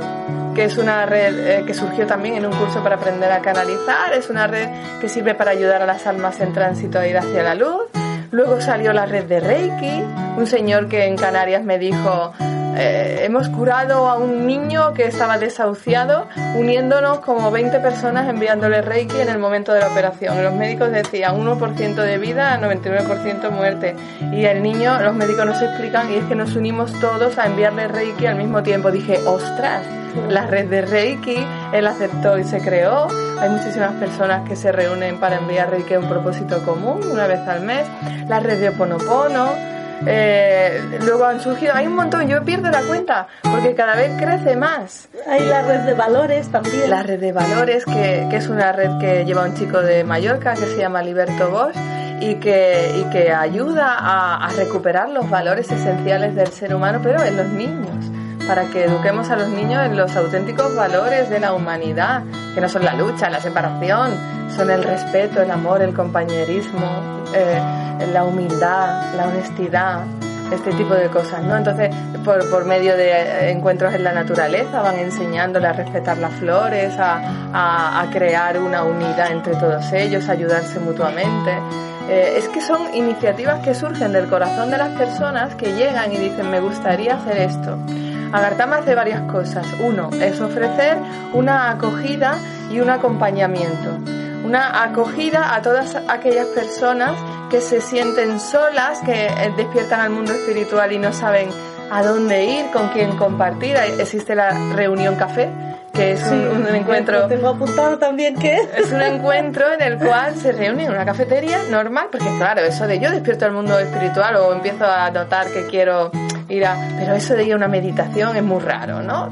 que es una red eh, que surgió también en un curso para aprender a canalizar, es una red que sirve para ayudar a las almas en tránsito a ir hacia la luz. Luego salió la red de Reiki, un señor que en Canarias me dijo, eh, hemos curado a un niño que estaba desahuciado, uniéndonos como 20 personas enviándole Reiki en el momento de la operación. Los médicos decían 1% de vida, 99% muerte. Y el niño, los médicos nos explican, y es que nos unimos todos a enviarle Reiki al mismo tiempo. Dije, ostras, la red de Reiki, él aceptó y se creó. Hay muchísimas personas que se reúnen para enviar Reiki a un propósito común una vez al mes. La red de Oponopono. Eh, luego han surgido, hay un montón, yo pierdo la cuenta porque cada vez crece más. Hay la red de valores también. La red de valores, que, que es una red que lleva un chico de Mallorca que se llama Liberto Bosch y que, y que ayuda a, a recuperar los valores esenciales del ser humano, pero en los niños para que eduquemos a los niños en los auténticos valores de la humanidad, que no son la lucha, la separación, son el respeto, el amor, el compañerismo, eh, la humildad, la honestidad, este tipo de cosas, ¿no? Entonces, por, medio de encuentros en la naturaleza, van enseñándole a respetar las flores, a, a, a crear una unidad entre todos ellos, a ayudarse mutuamente. Eh, es que son iniciativas que surgen del corazón de las personas que llegan y dicen, me gustaría hacer esto. Agartama hace varias cosas. Uno es ofrecer una acogida y un acompañamiento. Una acogida a todas aquellas personas que se sienten solas, que eh, despiertan al mundo espiritual y no saben a dónde ir, con quién compartir. Existe la reunión café, que es un, un encuentro. Tengo apuntado también que Es un encuentro en el cual se reúnen en una cafetería normal, porque claro, eso de yo despierto al mundo espiritual o empiezo a notar que quiero ir a... Pero eso de ir a una meditación es muy raro, ¿no?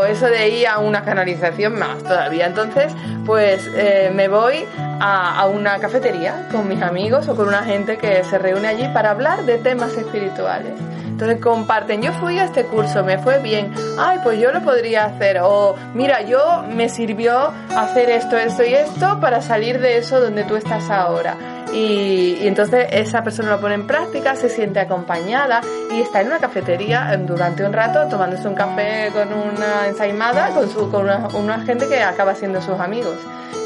O eso de ir a una canalización más todavía. Entonces, pues eh, me voy a, a una cafetería con mis amigos o con una gente que se reúne allí para hablar de temas espirituales. Entonces comparten, yo fui a este curso, me fue bien, ay, pues yo lo podría hacer, o mira, yo me sirvió hacer esto, esto y esto para salir de eso donde tú estás ahora. Y, y, entonces esa persona lo pone en práctica, se siente acompañada y está en una cafetería durante un rato tomándose un café con una ensaimada con, su, con una, una gente que acaba siendo sus amigos.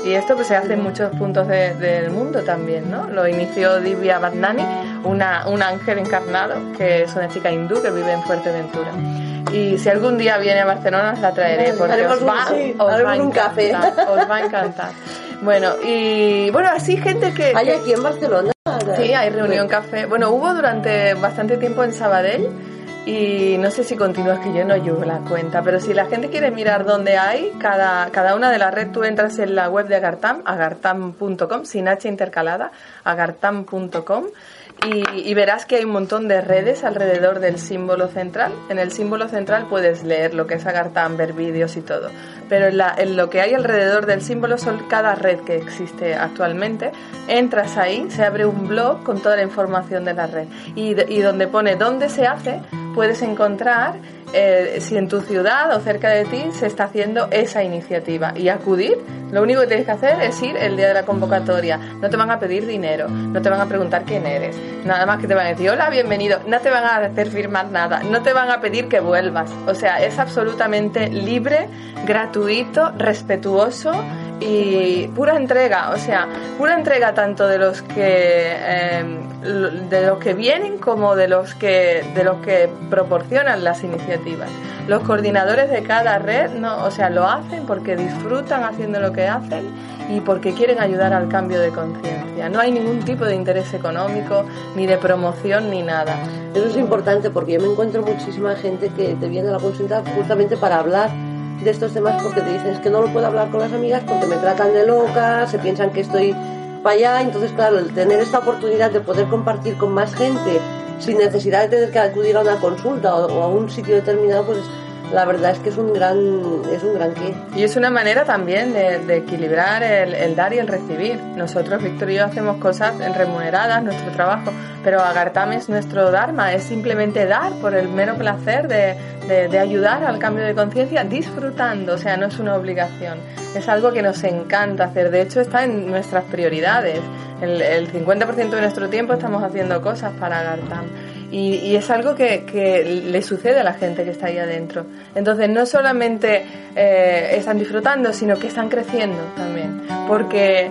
Y esto pues se hace en muchos puntos de, del mundo también, ¿no? Lo inició Divya Badnani, una, un ángel encarnado, que es una chica hindú que vive en Fuerteventura. Y si algún día viene a Barcelona os la traeré porque os va, sí, os va un café. os va a encantar. Bueno, y bueno, así gente que... ¿Hay aquí en Barcelona? Sí, hay reunión café. Bueno, hubo durante bastante tiempo en Sabadell y no sé si continúa, es que yo no llevo la cuenta, pero si la gente quiere mirar dónde hay, cada, cada una de las redes, tú entras en la web de Agartam, agartam.com, sin H intercalada, agartam.com. Y, verás que hay un montón de redes alrededor del símbolo central. En el símbolo central puedes leer lo que es Agartam, ver vídeos y todo. Pero en, lo que hay alrededor del símbolo son cada red que existe actualmente. Entras ahí, se abre un blog con toda la información de la red. Y, y donde pone dónde se hace, puedes encontrar eh, si en tu ciudad o cerca de ti se está haciendo esa iniciativa y acudir. Lo único que tienes que hacer es ir el día de la convocatoria. No te van a pedir dinero, no te van a preguntar quién eres. Nada más que te van a decir, hola, bienvenido. No te van a hacer firmar nada, no te van a pedir que vuelvas. O sea, es absolutamente libre, gratuito, respetuoso y pura entrega, o sea, pura entrega tanto de los que eh, de los que vienen como de los que de los que proporcionan las iniciativas. Los coordinadores de cada red, no, o sea, lo hacen porque disfrutan haciendo lo que hacen y porque quieren ayudar al cambio de conciencia. No hay ningún tipo de interés económico, ni de promoción, ni nada. Eso es importante porque yo me encuentro muchísima gente que te viene a la consulta justamente para hablar de estos temas porque te dicen es que no lo puedo hablar con las amigas porque me tratan de loca, se piensan que estoy para allá, entonces claro, el tener esta oportunidad de poder compartir con más gente sin necesidad de tener que acudir a una consulta o, a un sitio determinado, pues la verdad es que es un gran, es un gran qué. Y es una manera también de, equilibrar el, dar y el recibir. Nosotros, Víctor y yo, hacemos cosas remuneradas, nuestro trabajo, pero Agartam es nuestro Dharma, es simplemente dar por el mero placer de, de ayudar al cambio de conciencia disfrutando, o sea, no es una obligación, es algo que nos encanta hacer, de hecho está en nuestras prioridades. El, el 50% de nuestro tiempo estamos haciendo cosas para Agartam. Y, es algo que, le sucede a la gente que está ahí adentro. Entonces no solamente eh, están disfrutando, sino que están creciendo también. Porque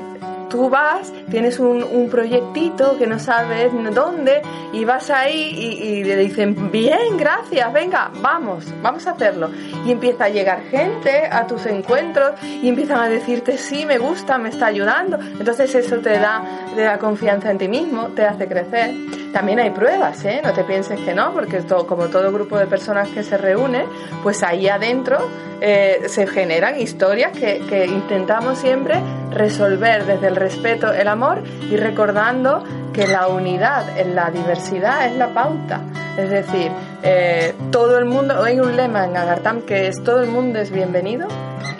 tú vas, tienes un, proyectito que no sabes dónde y vas ahí y, y, le dicen, bien, gracias, venga, vamos, vamos a hacerlo. Y empieza a llegar gente a tus encuentros y empiezan a decirte, sí, me gusta, me está ayudando. Entonces eso te da, te da confianza en ti mismo, te hace crecer. También hay pruebas, ¿eh? No te pienses que no, porque todo, como todo grupo de personas que se reúne, pues ahí adentro eh, se generan historias que, intentamos siempre resolver desde el respeto, el amor y recordando que la unidad en la diversidad es la pauta. Es decir, eh, todo el mundo, hay un lema en Agartam que es todo el mundo es bienvenido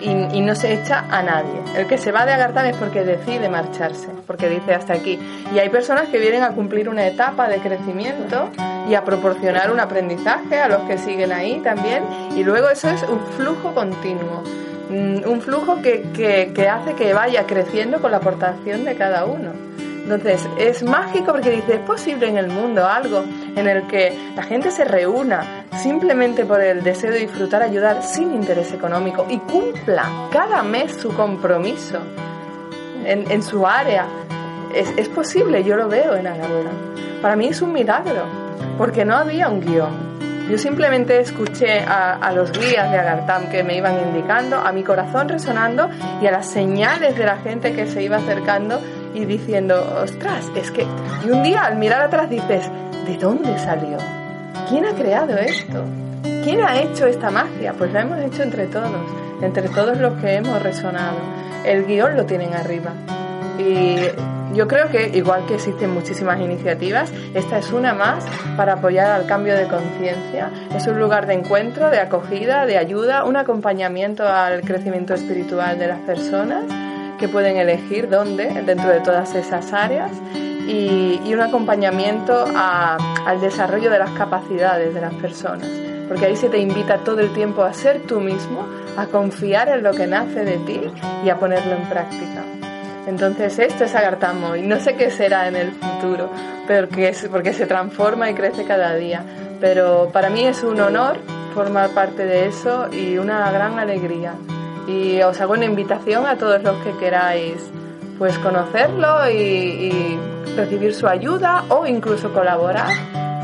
y, no se echa a nadie. El que se va de Agartam es porque decide marcharse, porque dice hasta aquí. Y hay personas que vienen a cumplir una etapa de crecimiento y a proporcionar un aprendizaje a los que siguen ahí también. Y luego eso es un flujo continuo. Mm, un flujo que, que, que hace que vaya creciendo con la aportación de cada uno. Entonces, es mágico porque dice, es posible en el mundo algo en el que la gente se reúna simplemente por el deseo de disfrutar, ayudar sin interés económico y cumpla cada mes su compromiso en, en su área. Es, es, posible, yo lo veo en Agartha. Para mí es un milagro, porque no había un guion. Yo simplemente escuché a, a, los guías de Agartam que me iban indicando, a mi corazón resonando y a las señales de la gente que se iba acercando y diciendo, ostras, es que... Y un día al mirar atrás dices, ¿de dónde salió? ¿Quién ha creado esto? ¿Quién ha hecho esta magia? Pues la hemos hecho entre todos, entre todos los que hemos resonado. El guion lo tienen arriba. Y yo creo que, igual que existen muchísimas iniciativas, esta es una más para apoyar al cambio de conciencia. Es un lugar de encuentro, de acogida, de ayuda, un acompañamiento al crecimiento espiritual de las personas que pueden elegir dónde dentro de todas esas áreas y, un acompañamiento al desarrollo de las capacidades de las personas. Porque ahí se te invita todo el tiempo a ser tú mismo, a confiar en lo que nace de ti y a ponerlo en práctica. Entonces esto es Agartamo y no sé qué será en el futuro, porque, es, porque se transforma y crece cada día. Pero para mí es un honor formar parte de eso y una gran alegría y os hago una invitación a todos los que queráis pues conocerlo y, recibir su ayuda o incluso colaborar.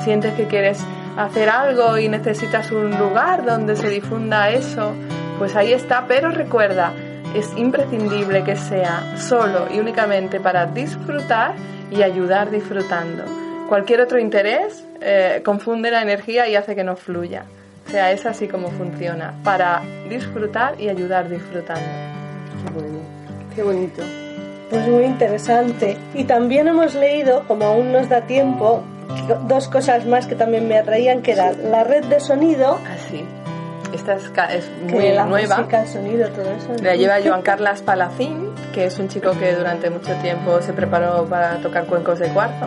Sientes que quieres hacer algo y necesitas un lugar donde se difunda eso, pues ahí está, pero recuerda, es imprescindible que sea solo y únicamente para disfrutar y ayudar disfrutando. Cualquier otro interés eh, confunde la energía y hace que no fluya. O sea, es así como funciona, para disfrutar y ayudar disfrutando. Qué bueno, qué bonito. Pues muy interesante. Y también hemos leído, como aún nos da tiempo, dos cosas más que también me atraían, que era la red de sonido. Así. Esta es, es muy la nueva. Música, el sonido, todo eso. La lleva Joan Carlas Palacín que es un chico que durante mucho tiempo se preparó para tocar cuencos de cuarzo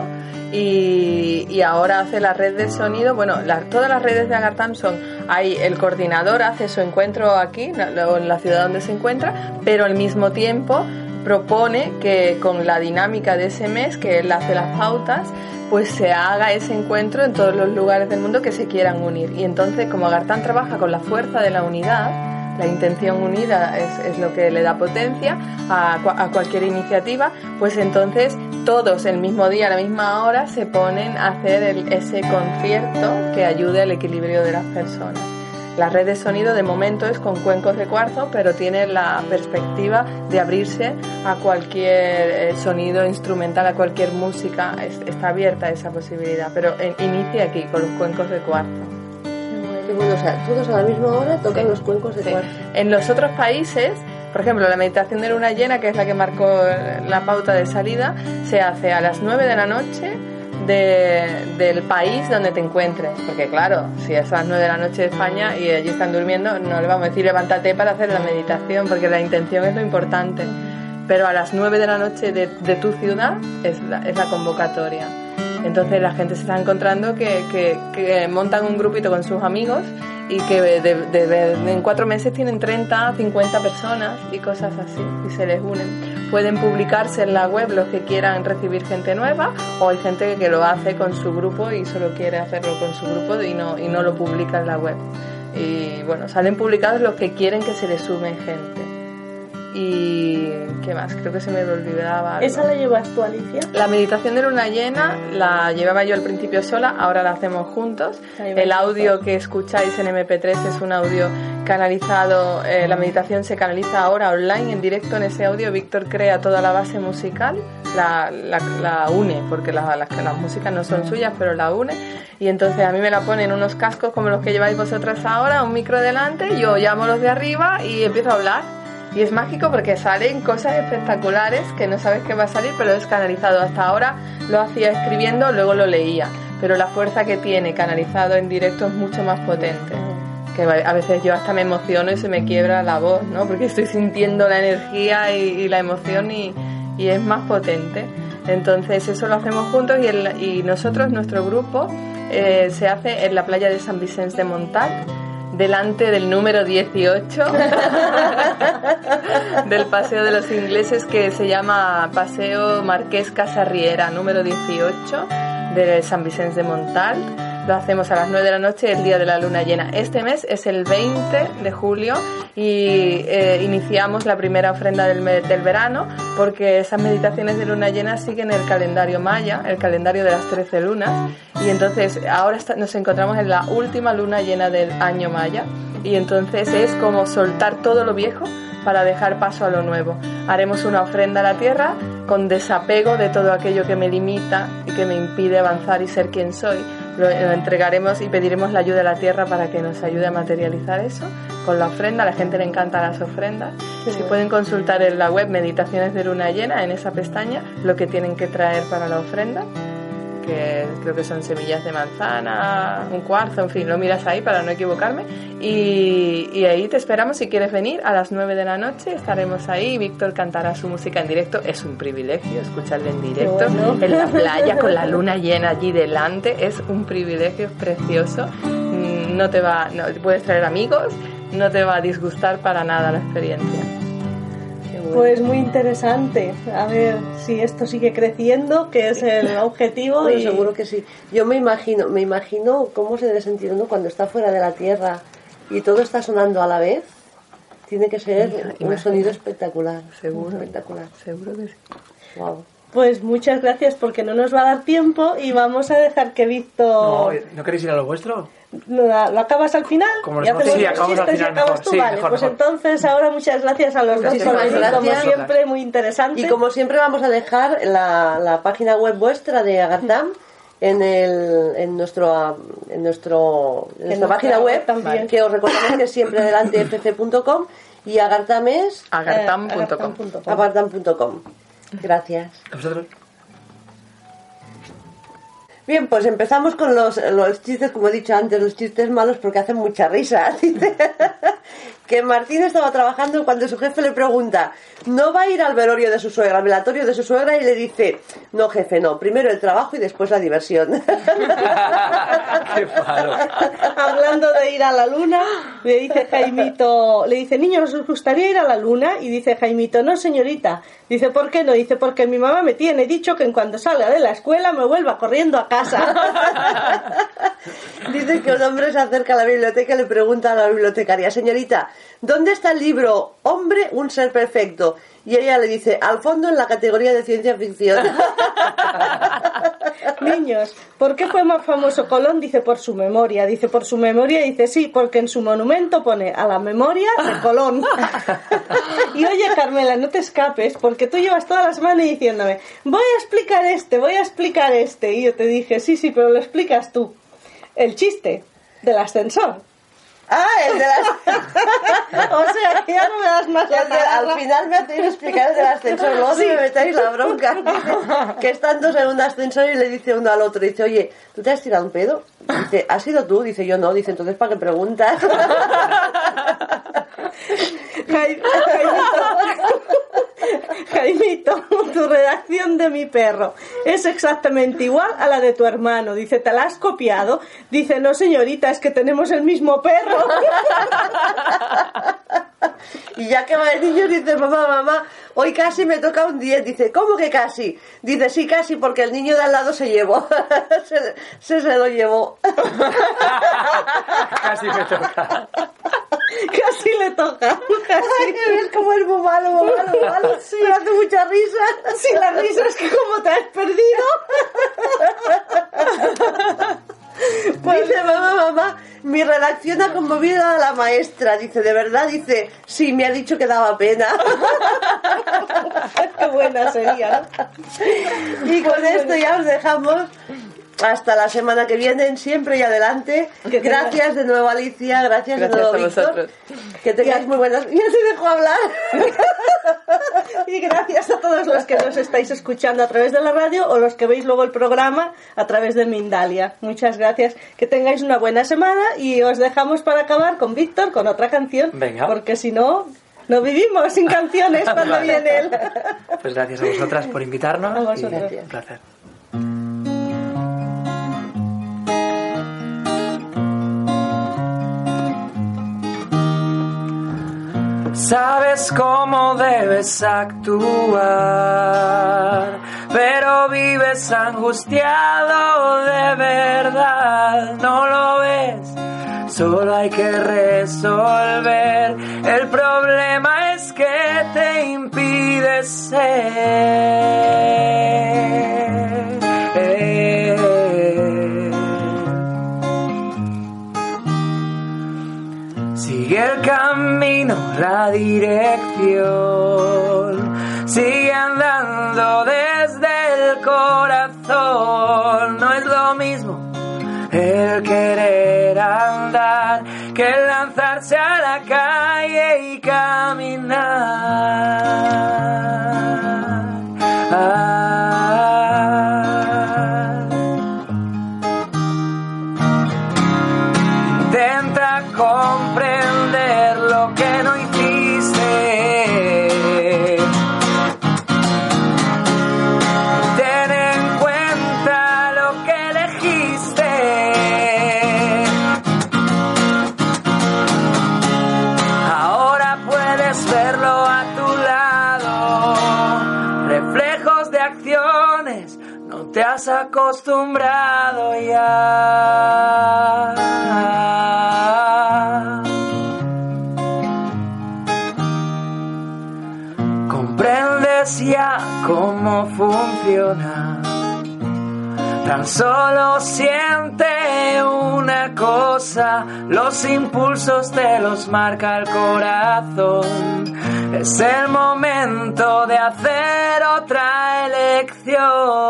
y, y ahora hace la red de sonido. Bueno, la- todas las redes de Agartam son, hay el coordinador hace su encuentro aquí, en la ciudad donde se encuentra, pero al mismo tiempo propone que con la dinámica de ese mes, que él hace las pautas, pues se haga ese encuentro en todos los lugares del mundo que se quieran unir. Y entonces, como Agartán trabaja con la fuerza de la unidad, la intención unida es, lo que le da potencia a, a cualquier iniciativa, pues entonces todos el mismo día, a la misma hora, se ponen a hacer el- ese concierto que ayude al equilibrio de las personas. La red de sonido de momento es con cuencos de cuarzo, pero tiene la perspectiva de abrirse a cualquier eh, sonido instrumental, a cualquier música. Es- está abierta esa posibilidad, pero eh, inicia aquí con los cuencos de cuarzo. O sea, todos a la misma hora tocan Sí. los cuencos de Sí. cuarzo. En los otros países, por ejemplo, la meditación de luna llena, que es la que marcó la pauta de salida, se hace a las 9 de la noche de- del país donde te encuentres. Porque claro, si es a las 9 de la noche de España y allí están durmiendo, no le vamos a decir levántate para hacer la meditación, porque la intención es lo importante. Pero a las 9 de la noche de, tu ciudad es la, es la convocatoria. Entonces la gente se está encontrando que, montan un grupito con sus amigos y que en cuatro meses tienen 30, 50 personas y cosas así y se les unen. Pueden publicarse en la web los que quieran recibir gente nueva o hay gente que lo hace con su grupo y solo quiere hacerlo con su grupo y no, y no lo publica en la web. Y bueno, salen publicados los que quieren que se les sume gente. Y qué más, creo que se me olvidaba. algo. ¿Esa la llevas tú, Alicia? La meditación de luna llena la llevaba yo al principio sola, ahora la hacemos juntos. El audio que escucháis en MP3 es un audio canalizado, eh, la meditación se canaliza ahora online, en directo en ese audio. Víctor crea toda la base musical, la, la- la une, porque la- las, las músicas no son suyas, pero la une. Y entonces a mí me la ponen unos cascos como los que lleváis vosotras ahora, un micro delante, yo llamo los de arriba y empiezo a hablar. Y es mágico porque salen cosas espectaculares que no sabes qué va a salir, pero es canalizado. Hasta ahora lo hacía escribiendo, luego lo leía. Pero la fuerza que tiene canalizado en directo es mucho más potente. Que a veces yo hasta me emociono y se me quiebra la voz, ¿no? Porque estoy sintiendo la energía y, y la emoción y, y es más potente. Entonces eso lo hacemos juntos y, el- y nosotros, nuestro grupo, eh, se hace en la playa de San Vicente de Montal, delante del número 18 del Paseo de los Ingleses que se llama Paseo Marqués Casarriera, número 18 de San Vicente de Montal. Lo hacemos a las 9 de la noche, el día de la luna llena. Este mes es el 20 de julio y eh, iniciamos la primera ofrenda del, me- del verano porque esas meditaciones de luna llena siguen el calendario maya, el calendario de las 13 lunas. Y entonces ahora está- nos encontramos en la última luna llena del año maya y entonces es como soltar todo lo viejo para dejar paso a lo nuevo. Haremos una ofrenda a la tierra con desapego de todo aquello que me limita y que me impide avanzar y ser quien soy. Lo, entregaremos y pediremos la ayuda de la tierra para que nos ayude a materializar eso con la ofrenda. A la gente le encantan las ofrendas. Si pueden consultar en la web Meditaciones de Luna Llena, en esa pestaña, lo que tienen que traer para la ofrenda que creo que son semillas de manzana, un cuarzo, en fin, lo miras ahí para no equivocarme. Y, y ahí te esperamos si quieres venir a las 9 de la noche, estaremos ahí. Víctor cantará su música en directo. Es un privilegio escucharle en directo bueno. en la playa con la luna llena allí delante. Es un privilegio, es precioso. Mm, No te va, no, puedes traer amigos, no te va a disgustar para nada la experiencia. Pues muy interesante. A ver si esto sigue creciendo, que es el objetivo. Bueno, y seguro que sí. Yo me imagino, me imagino cómo se debe sentir uno cuando está fuera de la Tierra y todo está sonando a la vez. Tiene que ser un sonido espectacular. Seguro. Espectacular. Seguro que sí. Wow. Pues muchas gracias porque no nos va a dar tiempo y vamos a dejar que Víctor ¿No queréis ir a lo vuestro? lo, lo acabas al final Como y los hacemos sí, los acabamos al chistes y final acabas mejor. tú. Sí, vale, mejor, pues mejor. entonces ahora muchas gracias a los dos como siempre muy interesante. Y como siempre vamos a dejar la, la página web vuestra de Agartam en, el, en, nuestro, en, nuestro, en nuestra nuestra página web web, también. que os recordamos que es siempre delante fc.com y Agartam es agartam.com. agartam.com. Gracias. ¿A vosotros? Bien, pues empezamos con los, los chistes, como he dicho antes, los chistes malos porque hacen mucha risa. que Martín estaba trabajando cuando su jefe le pregunta, ¿no va a ir al velorio de su suegra, al velatorio de su suegra? Y le dice, no jefe, no, primero el trabajo y después la diversión. Qué. Hablando de ir a la luna, le dice Jaimito, le dice, niños, ¿os gustaría ir a la luna? Y dice Jaimito, no señorita. Dice, ¿por qué no? Dice, porque mi mamá me tiene dicho que en cuanto salga de la escuela me vuelva corriendo a casa. Dice que un hombre se acerca a la biblioteca y le pregunta a la bibliotecaria, señorita, ¿dónde está el libro Hombre, un ser perfecto? Y ella le dice, al fondo en la categoría de ciencia ficción. Niños, ¿por qué fue más famoso Colón? Dice por su memoria. Dice por su memoria, dice sí, porque en su monumento pone a la memoria de Colón. Y oye, Carmela, no te escapes, porque tú llevas toda la semana diciéndome, voy a explicar este, voy a explicar este. Y yo te dije, sí, sí, pero lo explicas tú. El chiste del ascensor. Ah, el de las... O sea, que ya no me das más la El de- al final me hacéis explicar el del ascensor, luego si me metéis la bronca. Que están dos en un ascensor y le dice uno al otro, dice, oye, ¿tú te has tirado un pedo? Dice, ¿has sido tú? Dice, yo no. Dice, entonces, ¿para qué preguntas? Jai- Jaimito, Jaimito, tu redacción de mi perro es exactamente igual a la de tu hermano. Dice, ¿te la has copiado? Dice, no señorita, es que tenemos el mismo perro. Y ya que va el niño, dice, mamá, mamá, hoy casi me toca un 10. Dice, ¿cómo que casi? Dice, sí, casi, porque el niño de al lado se llevó. se, se, se lo llevó. Casi me toca. Casi le toca. Ay, que ves como es muy malo, muy malo, muy malo. Me hace mucha risa. Si la risa es que como te has perdido. Dice, mamá, mamá, mi redacción ha conmovido a la maestra. Dice, ¿de verdad? Dice, sí, me ha dicho que daba pena. Qué buena sería. Y con esto ya os dejamos. Hasta la semana que viene, siempre y adelante. Gracias de nuevo, Alicia. Gracias, de nuevo, a Víctor. vosotros. Que tengáis muy buenas. Ya te dejo hablar. Y gracias a todos los que nos estáis escuchando a través de la radio o los que veis luego el programa a través de Mindalia. Muchas gracias. Que tengáis una buena semana y os dejamos para acabar con Víctor con otra canción. Venga. Porque si no, no vivimos sin canciones cuando Vale. viene él. Pues gracias a vosotras por invitarnos. A vosotros. y Gracias. Un placer. Sabes cómo debes actuar, pero vives angustiado de verdad, no lo ves, solo hay que resolver. El problema es que te impide ser. La dirección. Sigue andando desde el corazón. No es lo mismo el querer andar que lanzarse a la calle y caminar. Comprendes ya cómo funciona. Tan solo siente una cosa, los impulsos te los marca el corazón. Es el momento de hacer otra elección.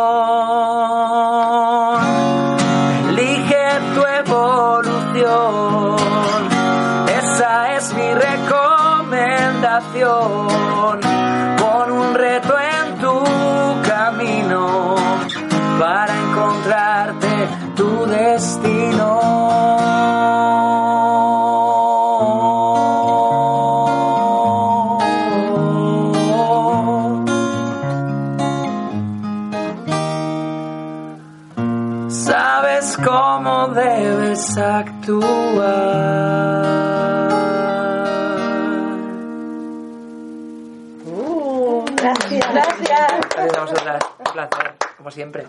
Siempre.